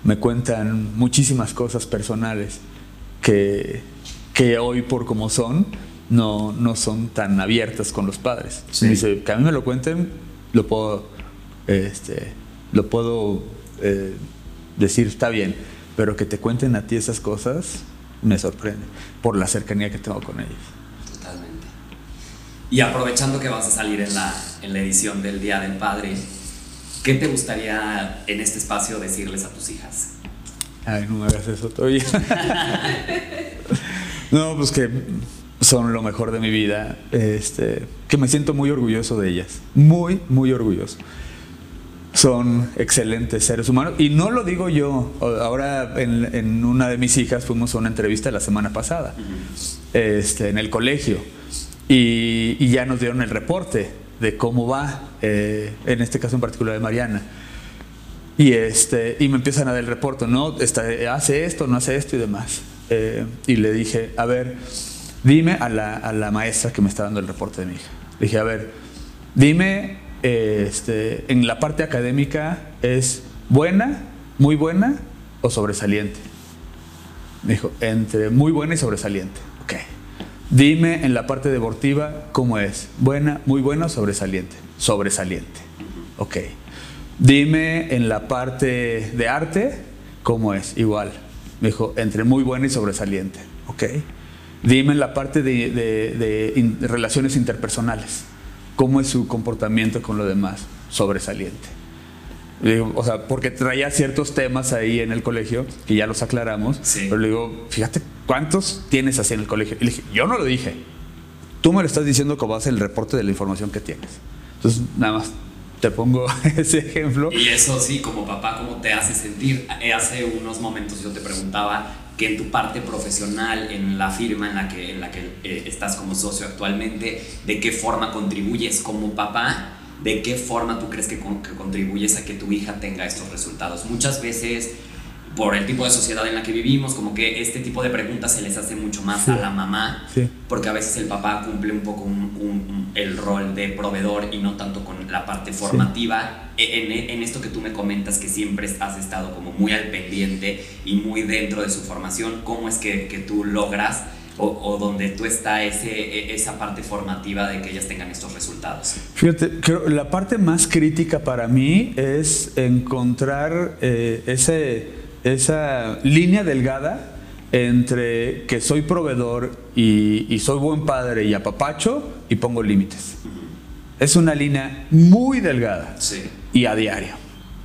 me cuentan muchísimas cosas personales que, que hoy por como son no, no son tan abiertas con los padres. Me dice que a mí me lo cuenten, lo puedo, este, lo puedo eh, decir, está bien, pero que te cuenten a ti esas cosas me sorprende por la cercanía que tengo con ellos. Y aprovechando que vas a salir en la, en la edición del Día del Padre, ¿qué te gustaría en este espacio decirles a tus hijas? Ay, no me hagas eso todavía. no, pues que son lo mejor de mi vida. Este, que me siento muy orgulloso de ellas. Muy, muy orgulloso. Son excelentes seres humanos. Y no lo digo yo. Ahora en, una de mis hijas fuimos a una entrevista la semana pasada. Este, en el colegio. Y, ya nos dieron el reporte de cómo va, eh, en este caso en particular de Mariana. Y, este, y me empiezan a dar el reporte, ¿no? hace esto, no hace esto y demás. Eh, y le dije, a ver, dime a la, maestra que me está dando el reporte de mi hija. Dije, a ver, dime, este, en la parte académica, ¿es buena, muy buena o sobresaliente? Me dijo, entre muy buena y sobresaliente. Dime en la parte deportiva cómo es. Buena, muy buena o sobresaliente. Sobresaliente. Ok. Dime en la parte de arte cómo es. Igual. Me dijo, entre muy buena y sobresaliente. Ok. Dime en la parte de, relaciones interpersonales. ¿Cómo es su comportamiento con lo demás? Sobresaliente. o sea, porque traía ciertos temas ahí en el colegio que ya los aclaramos. Pero le digo, fíjate ¿cuántos tienes así en el colegio? Y le dije, yo no lo dije. Tú me lo estás diciendo como base el reporte de la información que tienes. Entonces, nada más te pongo ese ejemplo. Y eso sí, como papá, ¿cómo te hace sentir? Eh, hace unos momentos yo te preguntaba que en tu parte profesional, en la firma en la que, en la que eh, estás como socio actualmente, ¿de qué forma contribuyes como papá? ¿De qué forma tú crees que, que contribuyes a que tu hija tenga estos resultados? Muchas veces por el tipo de sociedad en la que vivimos, como que este tipo de preguntas se les hace mucho más a la mamá, porque a veces el papá cumple un poco el rol de proveedor y no tanto con la parte formativa. E, en, esto que tú me comentas que siempre has estado como muy al pendiente y muy dentro de su formación, ¿cómo es que, que tú logras o, donde tú está ese, e, esa parte formativa de que ellas tengan estos resultados? Fíjate, creo, la parte más crítica para mí es encontrar eh, ese esa línea delgada entre que soy proveedor y, soy buen padre y apapacho y pongo límites. Es una línea muy delgada y a diario.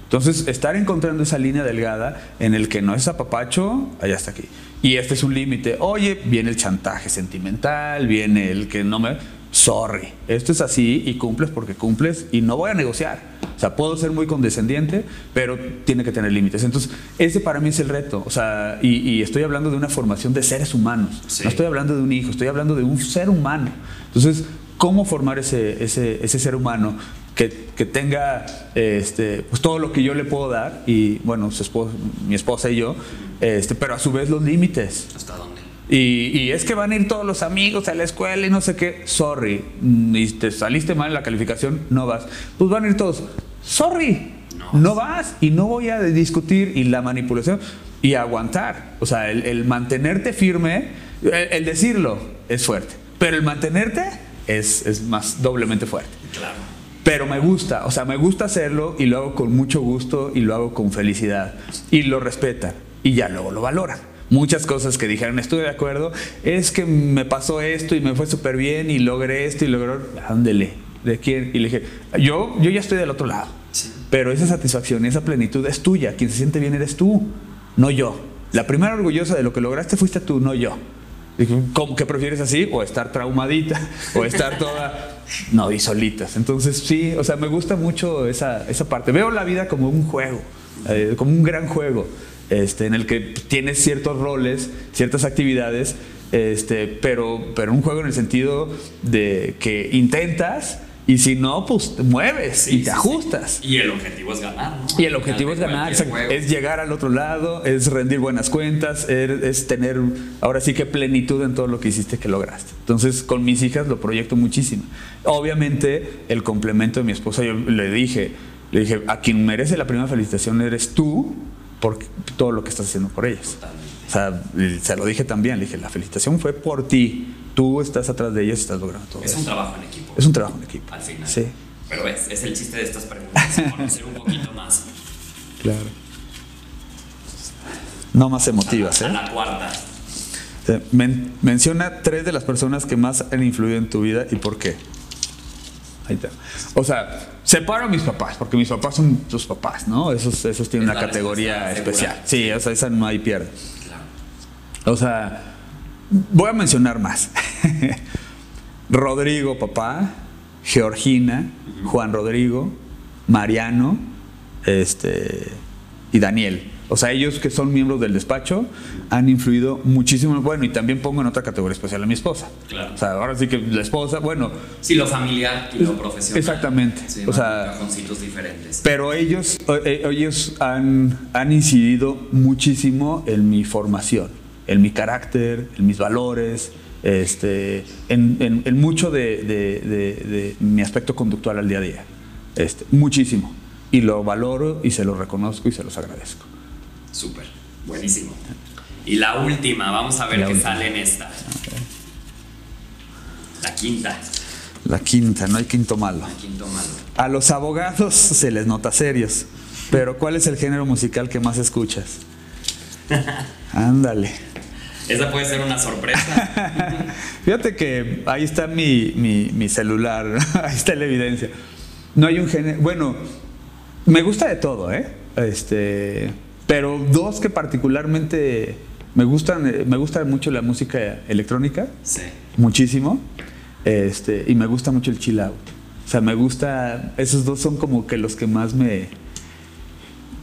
Entonces, estar encontrando esa línea delgada en el que no es apapacho, allá está aquí. Y este es un límite. Oye, viene el chantaje sentimental, viene el que no me sorry, esto es así y cumples porque cumples y no voy a negociar. Sea, puedo ser muy condescendiente, pero tiene que tener límites. Entonces, ese para mí es el reto. O sea, y, estoy hablando de una formación de seres humanos. No estoy hablando de un hijo, estoy hablando de un ser humano. Entonces, ¿cómo formar ese, ese, ese ser humano que, que, tenga este, pues todo lo que yo le puedo dar? Y bueno, mi esposa y yo, este, pero a su vez los límites. ¿Hasta dónde? Y, es que van a ir todos los amigos a la escuela y no sé qué. Sorry. Y te saliste mal en la calificación, no vas. Pues van a ir todos. Sorry. No, vas. Y no voy a discutir. Y la manipulación. Y aguantar. O sea, el, mantenerte firme, el, decirlo es fuerte. Pero el mantenerte es, es más doblemente fuerte. Claro. Pero me gusta, o sea, me gusta hacerlo y lo hago con mucho gusto y lo hago con felicidad. Y lo respetan y ya luego lo valoran muchas cosas que dijeron, estuve de acuerdo, es que me pasó esto y me fue súper bien y logré esto y logré, ándele, ¿de quién? Y le dije, yo, yo ya estoy del otro lado. pero esa satisfacción, esa plenitud es tuya. Quien se siente bien eres tú, no yo. La primera orgullosa de lo que lograste fuiste tú, no yo. ¿Cómo que prefieres así? O estar traumadita, o estar toda. No, y solitas. Entonces, sí, o sea, me gusta mucho esa, esa parte. Veo la vida como un juego, eh, como un gran juego, este, en el que tienes ciertos roles, ciertas actividades, este, pero, pero un juego en el sentido de que intentas y si no, pues te mueves y te ajustas. Y el objetivo es ganar, ¿no? Y el objetivo es ganar, es llegar al otro lado, es rendir buenas cuentas, es, tener ahora sí que plenitud en todo lo que hiciste que lograste. Entonces, con mis hijas lo proyecto muchísimo. Obviamente, el complemento de mi esposa, yo le dije, le dije, a quien merece la primera felicitación eres tú por todo lo que estás haciendo por ellas. O sea, se lo dije también, le dije, la felicitación fue por ti, tú estás atrás de ellas y estás logrando todo. Es un trabajo en equipo. Es un trabajo en equipo. Al final. Sí. Pero es, es el chiste de estas preguntas, conocer un poquito más. Claro. No más emotivas, ¿eh? A la cuarta. menciona tres de las personas que más han influido en tu vida y por qué. Ahí está. O sea, separo a mis papás, porque mis papás son tus papás, ¿no? Esos, esos tienen una categoría especial. Sí, o sea, esa no hay pierde. Claro. O sea, Voy a mencionar más. Rodrigo, papá, Georgina, Juan Rodrigo, Mariano, este, y Daniel. O sea, ellos que son miembros del despacho han influido muchísimo. Bueno, y también pongo en otra categoría especial a mi esposa. Claro. O sea, ahora sí que la esposa, bueno. Sí, lo familiar y lo profesional. Exactamente. o sea, cajoncitos diferentes. Pero ellos, eh, ellos han, han incidido muchísimo en mi formación en mi carácter, en mis valores, este, en, mucho de, mi aspecto conductual al día a día. Este, muchísimo. Y lo valoro y se lo reconozco y se los agradezco. Súper, buenísimo. Y la última, vamos a ver qué sale en esta. La quinta. La quinta, no hay quinto malo. No hay quinto malo. A los abogados se les nota serios, pero ¿cuál es el género musical que más escuchas? Ándale. Esa puede ser una sorpresa. Fíjate que ahí está mi, mi, celular, ahí está la evidencia. No hay un género. Bueno, me gusta de todo, ¿eh? Este, pero dos que particularmente me gustan, eh, me gusta mucho la música electrónica. Sí. Muchísimo. Este, y me gusta mucho el chill out. O sea, me gusta. Esos dos son como que los que más me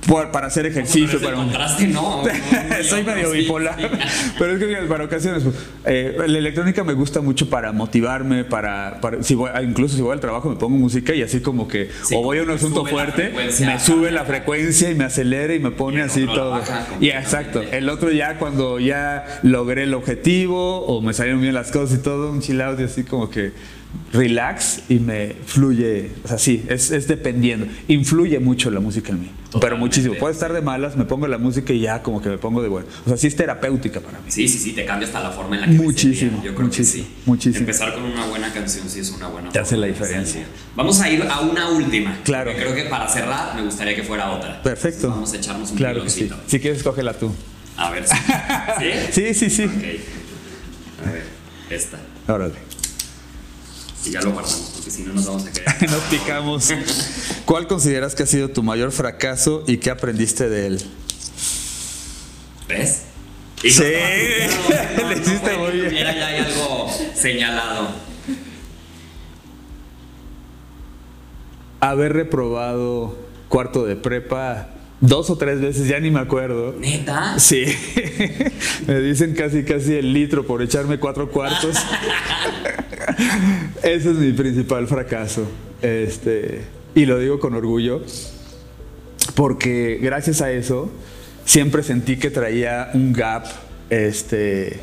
para hacer ejercicio. Para contraste, no. Soy medio bipolar. pero es que para ocasiones, pues, eh, la electrónica me gusta mucho para motivarme, para, si voy, incluso si voy al trabajo me pongo música y así como que o voy a un asunto fuerte, me sube la frecuencia y me acelera y me pone así todo. y exacto. El otro ya cuando ya logré el objetivo o me salieron bien las cosas y todo, un chill out y así como que relax y me fluye, o sea, sí, es, es dependiendo. Influye mucho la música en mí, pero muchísimo. Puedo estar de malas, me pongo la música y ya como que me pongo de bueno. O sea, sí es terapéutica para mí. Sí, sí, sí, te cambia hasta la forma en la que Muchísimo. Yo creo muchísimo, que sí. Muchísimo. Empezar con una buena canción sí es una buena Te hace la diferencia. Vamos a ir a una última. Claro. Creo que para cerrar me gustaría que fuera otra. Perfecto. vamos a echarnos un Claro que sí. Si quieres, cógela tú. A ver. ¿sí? ¿Sí? Sí, sí, A ver, esta. Órale. Y ya lo guardamos, porque si no nos vamos a quedar. nos picamos. ¿Cuál consideras que ha sido tu mayor fracaso y qué aprendiste de él? ¿Ves? sí, le hiciste muy bien. Ya hay algo señalado. Haber reprobado cuarto de prepa dos o tres veces, ya ni me acuerdo. ¿Neta? Sí. me dicen casi casi el litro por echarme cuatro cuartos. Ese es mi principal fracaso. Este, y lo digo con orgullo, porque gracias a eso siempre sentí que traía un gap este,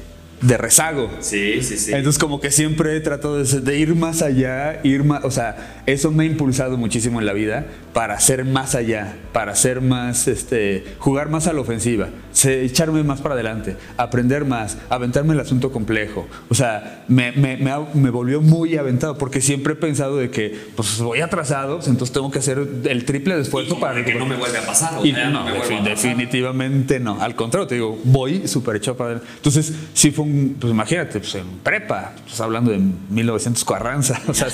de rezago. Sí, sí, sí. Entonces como que siempre he tratado de, ir más allá, ir más, o sea, eso me ha impulsado muchísimo en la vida para ser más allá, para ser más, este, jugar más a la ofensiva, echarme más para adelante, aprender más, aventarme el asunto complejo. O sea, me, me, me, volvió muy aventado porque siempre he pensado de que, pues voy atrasado, pues, entonces tengo que hacer el triple de esfuerzo para que no me vuelva a pasar. y no, definitivamente no. Al contrario, te digo, voy súper echado para adelante. Entonces, sí fue un, pues imagínate, pues en prepa, pues hablando de 1900 Carranza, o sea,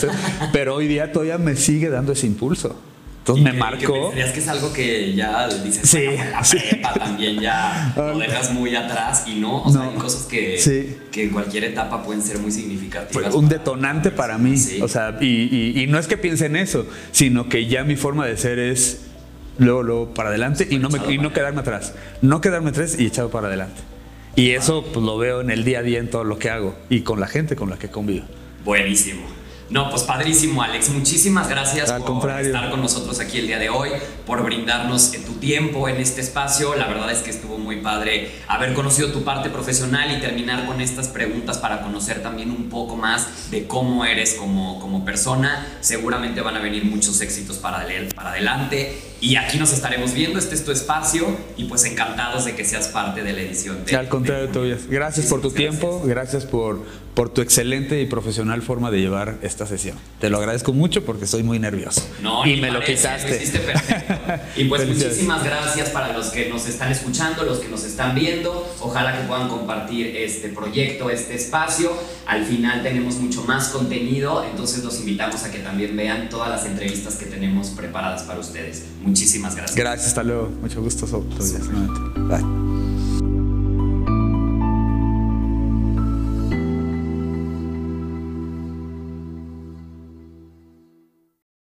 pero hoy día todavía me sigue dando ese impulso. Entonces me marcó. Que que es algo que ya dices, sí, la prepa también ya lo dejas muy atrás y no, o sea, hay cosas que, que en cualquier etapa pueden ser muy significativas. un detonante para mí, o sea, y, y, no es que piense en eso, sino que ya mi forma de ser es luego, luego para adelante y no, me, y no quedarme atrás, no quedarme atrás y echado para adelante. Y eso pues lo veo en el día a día en todo lo que hago y con la gente con la que convivo. Buenísimo. No, pues padrísimo, Alex. Muchísimas gracias por estar con nosotros aquí el día de hoy, por brindarnos tu tiempo en este espacio. La verdad es que estuvo muy padre haber conocido tu parte profesional y terminar con estas preguntas para conocer también un poco más de cómo eres como, como persona. Seguramente van a venir muchos éxitos para, para adelante y aquí nos estaremos viendo, este es tu espacio y pues encantados de que seas parte de la edición. De, Al contrario, Tobias. Gracias por tu tiempo, gracias por, por tu excelente y profesional forma de llevar esta sesión. Te lo agradezco mucho porque estoy muy nervioso. No, y me lo quitaste. perfecto. y pues muchísimas gracias para los que nos están escuchando, los que nos están viendo. Ojalá que puedan compartir este proyecto, este espacio. Al final tenemos mucho más contenido, entonces los invitamos a que también vean todas las entrevistas que tenemos preparadas para ustedes. Muchísimas gracias. Gracias, hasta luego. Mucho gusto. Bye.